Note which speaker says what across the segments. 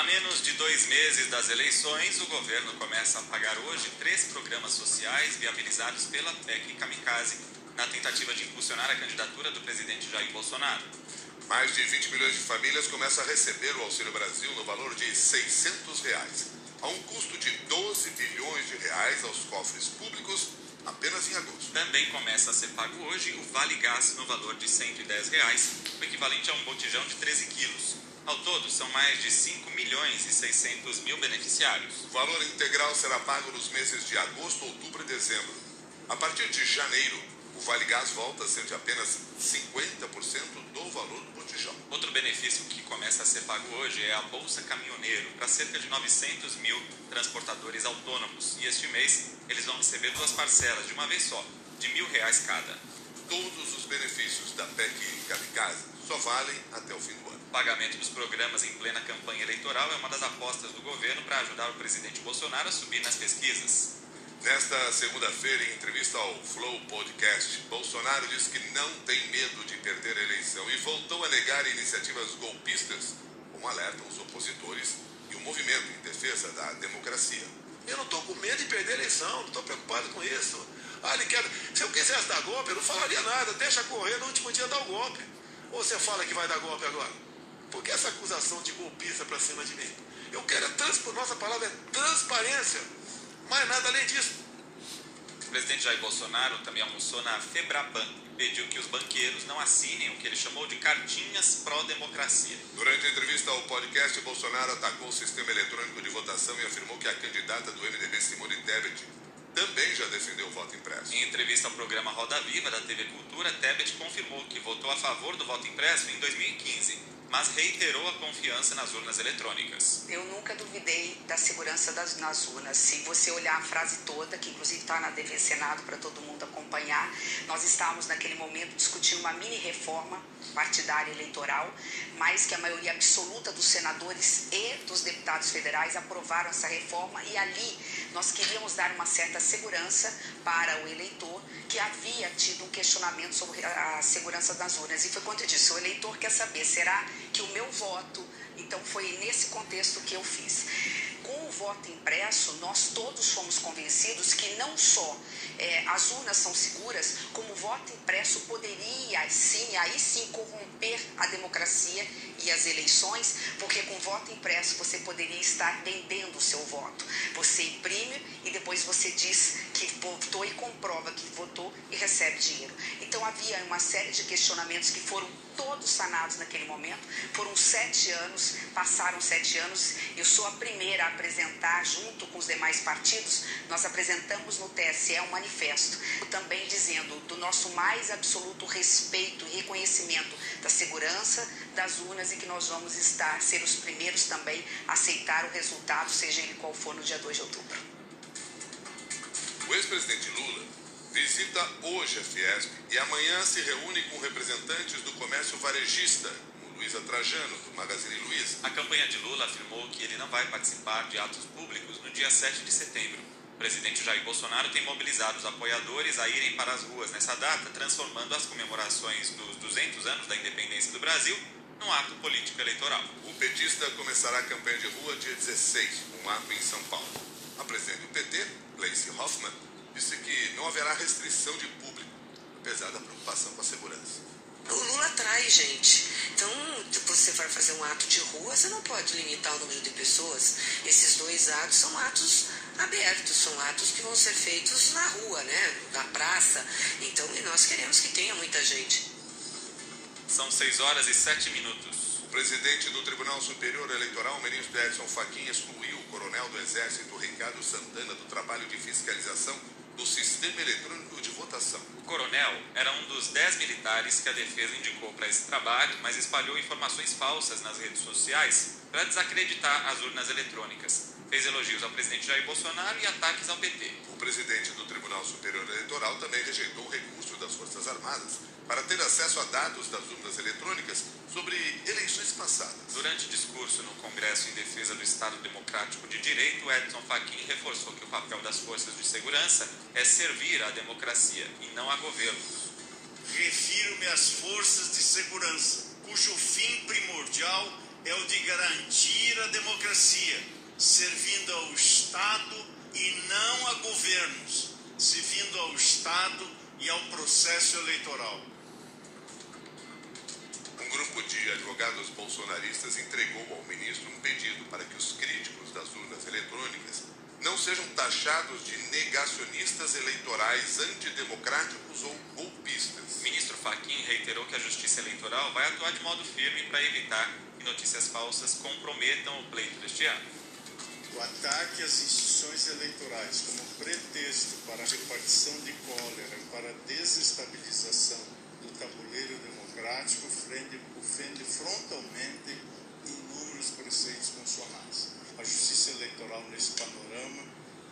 Speaker 1: A menos de dois meses das eleições, o governo começa a pagar hoje três programas sociais viabilizados pela PEC Kamikaze na tentativa de impulsionar a candidatura do presidente Jair Bolsonaro.
Speaker 2: Mais de 20 milhões de famílias começam a receber o Auxílio Brasil no valor de 600 reais, a um custo de 12 bilhões de reais aos cofres públicos apenas em agosto.
Speaker 1: Também começa a ser pago hoje o Vale Gás no valor de 110 reais, o equivalente a um botijão de 13 quilos. Ao todo, são mais de 5 milhões e 600 mil beneficiários.
Speaker 2: O valor integral será pago nos meses de agosto, outubro e dezembro. A partir de janeiro, o Vale Gás volta a ser de apenas 50% do valor do botijão.
Speaker 1: Outro benefício que começa a ser pago hoje é a Bolsa Caminhoneiro para cerca de 900 mil transportadores autônomos. E este mês eles vão receber duas parcelas de uma vez só, de mil reais cada.
Speaker 2: Todos os benefícios da PEC Kamikaze só valem até o fim do ano.
Speaker 1: O pagamento dos programas em plena campanha eleitoral é uma das apostas do governo para ajudar o presidente Bolsonaro a subir nas pesquisas.
Speaker 2: Nesta segunda-feira, em entrevista ao Flow Podcast, Bolsonaro disse que não tem medo de perder a eleição e voltou a negar iniciativas golpistas, como alertam os opositores e o movimento em defesa da democracia.
Speaker 3: Eu não estou com medo de perder a eleição, não estou preocupado com isso. Ah, ele quer. Se eu quisesse dar golpe, eu não falaria nada, deixa correr no último dia dar o golpe. Ou você fala que vai dar golpe agora? Por que essa acusação de golpista para cima de mim? Eu quero é trans... nossa palavra é transparência. Mais nada além disso.
Speaker 1: O presidente Jair Bolsonaro também almoçou na Febraban e pediu que os banqueiros não assinem o que ele chamou de cartinhas pró-democracia.
Speaker 2: Durante a entrevista ao podcast, Bolsonaro atacou o sistema eletrônico de votação e afirmou que a candidata do MDB, Simone Tebet, também já defendeu o voto impresso.
Speaker 1: Em entrevista ao programa Roda Viva da TV Cultura, Tebet confirmou que votou a favor do voto impresso em 2015 mas reiterou a confiança nas urnas eletrônicas.
Speaker 4: Eu nunca duvidei da segurança das, nas urnas. Se você olhar a frase toda, que inclusive está na TV Senado para todo mundo acompanhar, nós estávamos naquele momento discutindo uma mini reforma partidária eleitoral, mas que a maioria absoluta dos senadores e dos deputados federais aprovaram essa reforma e ali nós queríamos dar uma certa segurança para o eleitor que havia tido um questionamento sobre a segurança das urnas. E foi quanto eu disse, o eleitor quer saber, será o meu voto, então foi nesse contexto que eu fiz. Com o voto impresso, nós todos fomos convencidos que não só é, as urnas são seguras, como o voto impresso poderia, sim, aí sim, corromper a democracia e as eleições, porque com voto impresso você poderia estar vendendo o seu voto. Você imprime e depois você diz que votou e comprova que votou e recebe dinheiro. Então havia uma série de questionamentos que foram todos sanados naquele momento. Foram sete anos, passaram sete anos. Eu sou a primeira a apresentar, junto com os demais partidos, nós apresentamos no TSE um manifesto, também dizendo do nosso mais absoluto respeito e reconhecimento da segurança das urnas e que nós vamos estar, ser os primeiros também a aceitar o resultado, seja ele qual for, no dia 2 de outubro.
Speaker 2: O ex-presidente Lula visita hoje a Fiesp e amanhã se reúne com representantes do comércio varejista, como Luísa Trajano, do Magazine Luiza.
Speaker 1: A campanha de Lula afirmou que ele não vai participar de atos públicos no dia 7 de setembro. O presidente Jair Bolsonaro tem mobilizado os apoiadores a irem para as ruas nessa data, transformando as comemorações dos 200 anos da independência do Brasil num ato político eleitoral.
Speaker 2: O petista começará a campanha de rua dia 16, um ato em São Paulo. A presidente do PT, Gleice Hoffmann, disse que não haverá restrição de público, apesar da preocupação com a segurança.
Speaker 5: O Lula atrai gente. Então, você vai fazer um ato de rua, você não pode limitar o número de pessoas. Esses dois atos são atos abertos, são atos que vão ser feitos na rua, né? Na praça. Então, e nós queremos que tenha muita gente.
Speaker 1: São 6 horas e 7 minutos.
Speaker 2: O presidente do Tribunal Superior Eleitoral, ministro Edson Fachin, excluiu o coronel do Exército, Ricardo Santana, do trabalho de fiscalização do sistema eletrônico de votação.
Speaker 1: O coronel era um dos dez militares que a defesa indicou para esse trabalho, mas espalhou informações falsas nas redes sociais para desacreditar as urnas eletrônicas. Fez elogios ao presidente Jair Bolsonaro e ataques ao PT.
Speaker 2: O presidente do Tribunal Superior Eleitoral também rejeitou o recurso das Forças Armadas para ter acesso a dados das urnas eletrônicas sobre eleições passadas.
Speaker 1: Durante discurso no Congresso em defesa do Estado Democrático de Direito, Edson Fachin reforçou que o papel das forças de segurança é servir à democracia e não a governos.
Speaker 6: Refiro-me às forças de segurança, cujo fim primordial é o de garantir a democracia, servindo ao Estado e não a governos, servindo ao Estado e ao processo eleitoral.
Speaker 2: Um grupo de advogados bolsonaristas entregou ao ministro um pedido para que os críticos das urnas eletrônicas não sejam taxados de negacionistas eleitorais antidemocráticos ou golpistas.
Speaker 1: O ministro Fachin reiterou que a Justiça Eleitoral vai atuar de modo firme para evitar que notícias falsas comprometam o pleito deste ano.
Speaker 6: O ataque às instituições eleitorais como pretexto para a repartição de cólera e para a desestabilização do tabuleiro democrático ofende frontalmente inúmeros preceitos constitucionais. A Justiça Eleitoral, nesse panorama,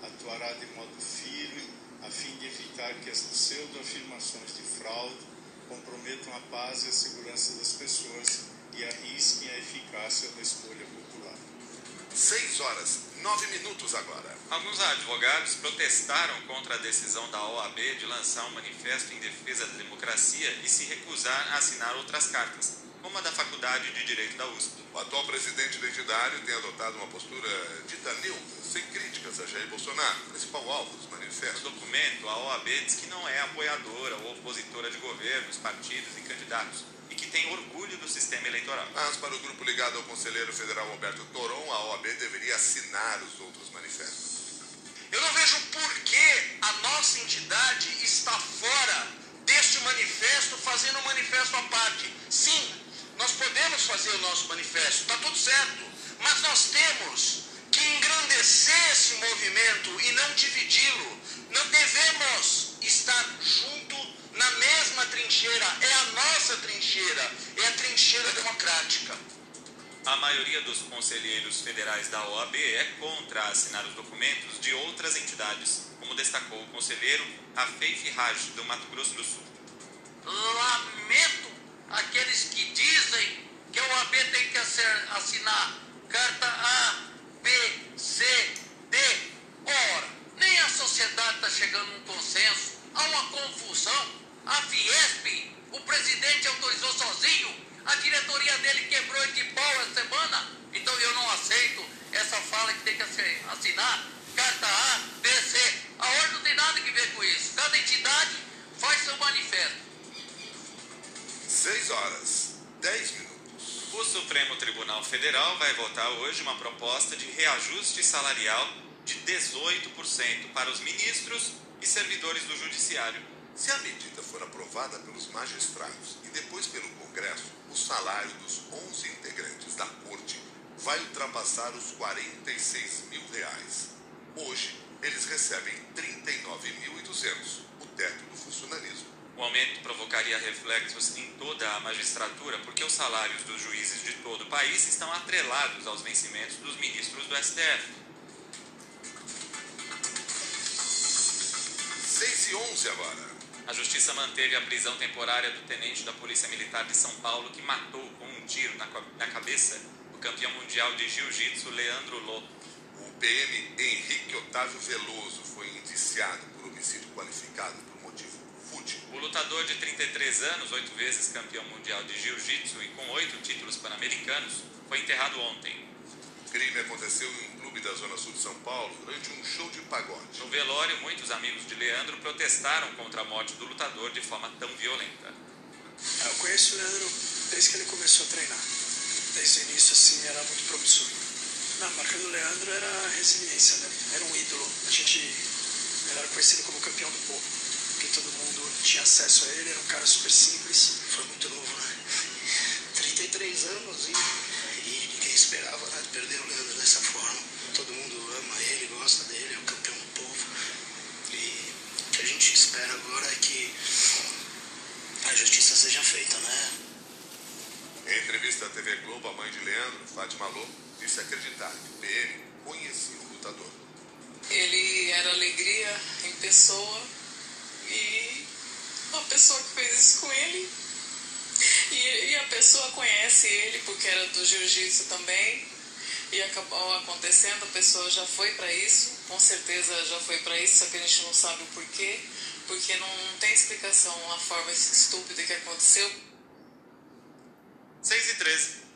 Speaker 6: atuará de modo firme a fim de evitar que as pseudo-afirmações de fraude comprometam a paz e a segurança das pessoas e arrisquem a eficácia da escolha popular.
Speaker 2: Seis horas, nove minutos agora.
Speaker 1: Alguns advogados protestaram contra a decisão da OAB de lançar um manifesto em defesa da democracia e se recusar a assinar outras cartas como a da Faculdade de Direito da USP.
Speaker 2: O atual presidente da entidade tem adotado uma postura dita neutra, sem críticas a Jair Bolsonaro, principal alvo dos manifestos.
Speaker 1: No documento, a OAB diz que não é apoiadora ou opositora de governos, partidos e candidatos tem orgulho do sistema eleitoral.
Speaker 2: Mas para o grupo ligado ao conselheiro federal Alberto Toron, a OAB deveria assinar os outros manifestos.
Speaker 7: Eu não vejo por que a nossa entidade está fora deste manifesto, fazendo um manifesto à parte. Sim, nós podemos fazer o nosso manifesto, está tudo certo, mas nós temos que engrandecer esse movimento e não dividi-lo. Não devemos estar junto na mesma trincheira, nossa trincheira, é a trincheira democrática.
Speaker 1: A maioria dos conselheiros federais da OAB é contra assinar os documentos de outras entidades, como destacou o conselheiro Rafeif Raj, do Mato Grosso do Sul.
Speaker 7: Lamento aqueles que dizem que a OAB tem que assinar carta A, B, C, D. Ora, nem a sociedade está chegando a um consenso, há uma confusão. A Fiesp, o presidente autorizou sozinho, a diretoria dele quebrou de pau essa semana, então eu não aceito essa fala que tem que assinar carta A, B, C. A ordem não tem nada que ver com isso. Cada entidade faz seu manifesto.
Speaker 2: 6 horas, 10 minutos.
Speaker 1: O Supremo Tribunal Federal vai votar hoje uma proposta de reajuste salarial de 18% para os ministros e servidores do Judiciário.
Speaker 2: Se a medida for aprovada pelos magistrados e depois pelo Congresso, o salário dos 11 integrantes da Corte vai ultrapassar os 46 mil reais. Hoje, eles recebem 39.200, o teto do funcionalismo.
Speaker 1: O aumento provocaria reflexos em toda a magistratura, porque os salários dos juízes de todo o país estão atrelados aos vencimentos dos ministros do STF.
Speaker 2: 6 e 11 agora.
Speaker 1: A justiça manteve a prisão temporária do tenente da Polícia Militar de São Paulo que matou com um tiro na, cabeça o campeão mundial de jiu-jitsu Leandro Lô.
Speaker 2: O PM Henrique Otávio Veloso foi indiciado por homicídio qualificado
Speaker 1: o lutador de 33 anos, oito vezes campeão mundial de jiu-jitsu e com oito títulos pan-americanos, foi enterrado ontem.
Speaker 2: O crime aconteceu em um clube da zona sul de São Paulo durante um show de pagode.
Speaker 1: No velório, muitos amigos de Leandro protestaram contra a morte do lutador de forma tão violenta.
Speaker 8: Eu conheço o Leandro desde que ele começou a treinar. Desde o início, assim, era muito promissor. Na marca do Leandro era a resiliência, né? Era um ídolo. A gente era conhecido como campeão do povo, porque todo mundo tinha acesso a ele, era um cara super simples.
Speaker 9: Foi muito novo, né? 33 anos e, perder o Leandro dessa forma. Todo mundo ama ele, gosta dele, é o campeão do povo. E o que a gente espera agora é que a justiça seja feita, né?
Speaker 2: Em entrevista à TV Globo, a mãe de Leandro, Fátima Lô, disse acreditar que o PM conhecia o lutador.
Speaker 10: Ele era alegria em pessoa e uma pessoa que fez isso com ele. E, e a pessoa conhece ele porque era do jiu-jitsu também. E acabou acontecendo, a pessoa já foi para isso, com certeza já foi para isso, só que a gente não sabe o porquê, porque não, não tem explicação a forma estúpida que aconteceu.
Speaker 1: 6 e 13.